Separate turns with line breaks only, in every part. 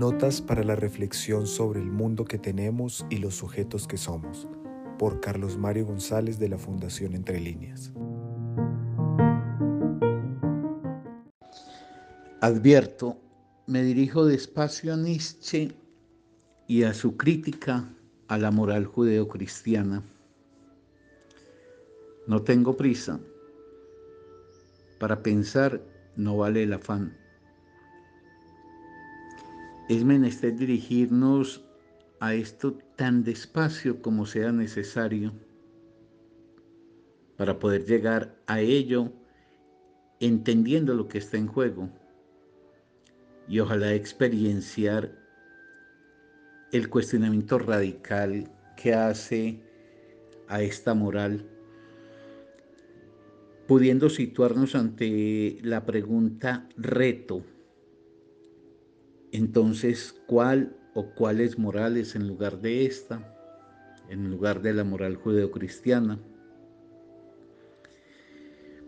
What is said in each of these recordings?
Notas para la reflexión sobre el mundo que tenemos y los sujetos que somos, por Carlos Mario González de la Fundación Entre Líneas.
Advierto, me dirijo despacio a Nietzsche y a su crítica a la moral judeocristiana. No tengo prisa. Para pensar no vale el afán es menester dirigirnos a esto tan despacio como sea necesario para poder llegar a ello entendiendo lo que está en juego y ojalá experienciar el cuestionamiento radical que hace a esta moral, pudiendo situarnos ante la pregunta reto entonces, ¿cuál o cuáles morales en lugar de esta, en lugar de la moral judeocristiana?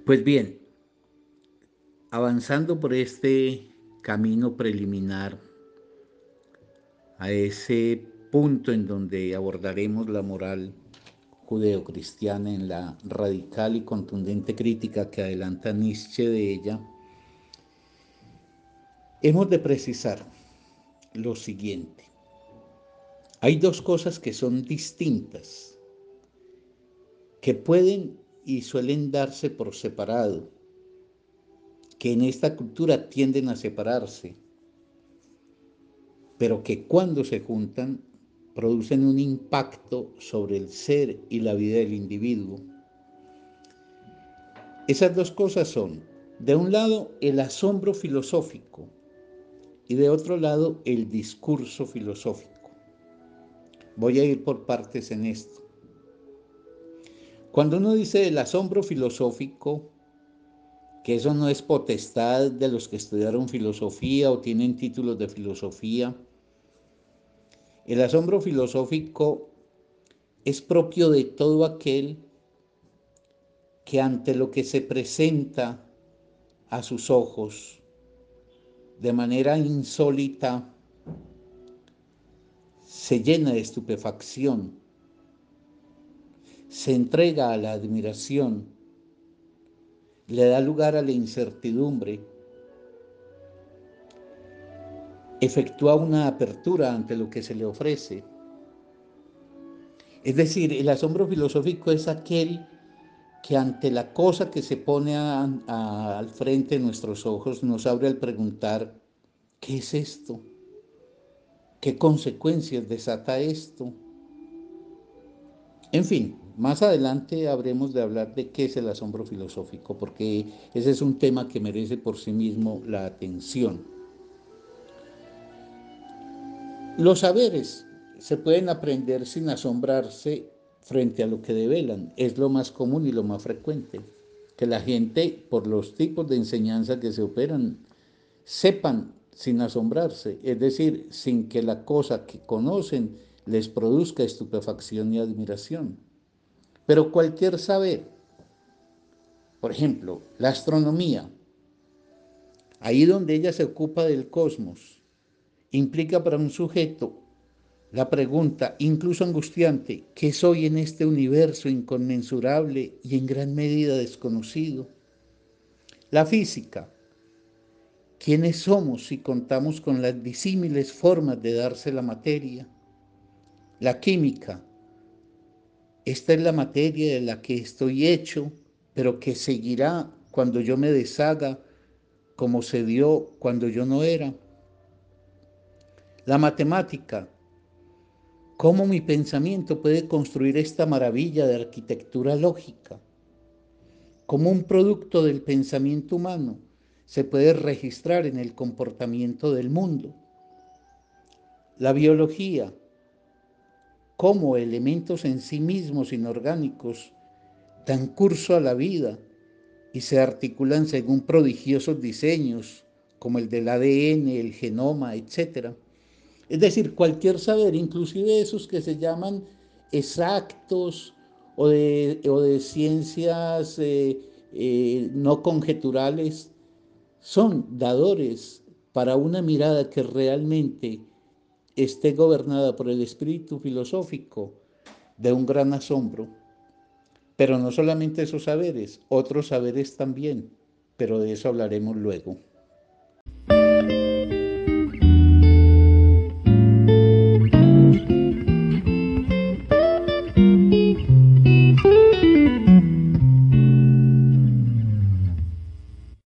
Pues bien, avanzando por este camino preliminar a ese punto en donde abordaremos la moral judeocristiana en la radical y contundente crítica que adelanta Nietzsche de ella, hemos de precisar lo siguiente. Hay dos cosas que son distintas, que pueden y suelen darse por separado, que en esta cultura tienden a separarse, pero que cuando se juntan producen un impacto sobre el ser y la vida del individuo. Esas dos cosas son, de un lado, el asombro filosófico, y de otro lado el discurso filosófico. Voy a ir por partes en esto. Cuando uno dice el asombro filosófico, que eso no es potestad de los que estudiaron filosofía o tienen títulos de filosofía, el asombro filosófico es propio de todo aquel que ante lo que se presenta a sus ojos de manera insólita, se llena de estupefacción, se entrega a la admiración, le da lugar a la incertidumbre, efectúa una apertura ante lo que se le ofrece. Es decir, el asombro filosófico es aquel que ante la cosa que se pone al frente de nuestros ojos nos abre al preguntar, ¿qué es esto? ¿Qué consecuencias desata esto? En fin, más adelante habremos de hablar de qué es el asombro filosófico, porque ese es un tema que merece por sí mismo la atención. Los saberes se pueden aprender sin asombrarse frente a lo que develan. Es lo más común y lo más frecuente. Que la gente, por los tipos de enseñanza que se operan, sepan sin asombrarse, es decir, sin que la cosa que conocen les produzca estupefacción y admiración. Pero cualquier saber, por ejemplo, la astronomía, ahí donde ella se ocupa del cosmos, implica para un sujeto la pregunta, incluso angustiante, ¿qué soy en este universo inconmensurable y en gran medida desconocido? La física, ¿quiénes somos si contamos con las disímiles formas de darse la materia? La química, esta es la materia de la que estoy hecho, pero que seguirá cuando yo me deshaga, como se dio cuando yo no era. La matemática, cómo mi pensamiento puede construir esta maravilla de arquitectura lógica, cómo un producto del pensamiento humano se puede registrar en el comportamiento del mundo. La biología, cómo elementos en sí mismos inorgánicos dan curso a la vida y se articulan según prodigiosos diseños como el del ADN, el genoma, etc. Es decir, cualquier saber, inclusive esos que se llaman exactos o de, ciencias eh, eh, no conjeturales, son dadores para una mirada que realmente esté gobernada por el espíritu filosófico de un gran asombro. Pero no solamente esos saberes, otros saberes también, pero de eso hablaremos luego.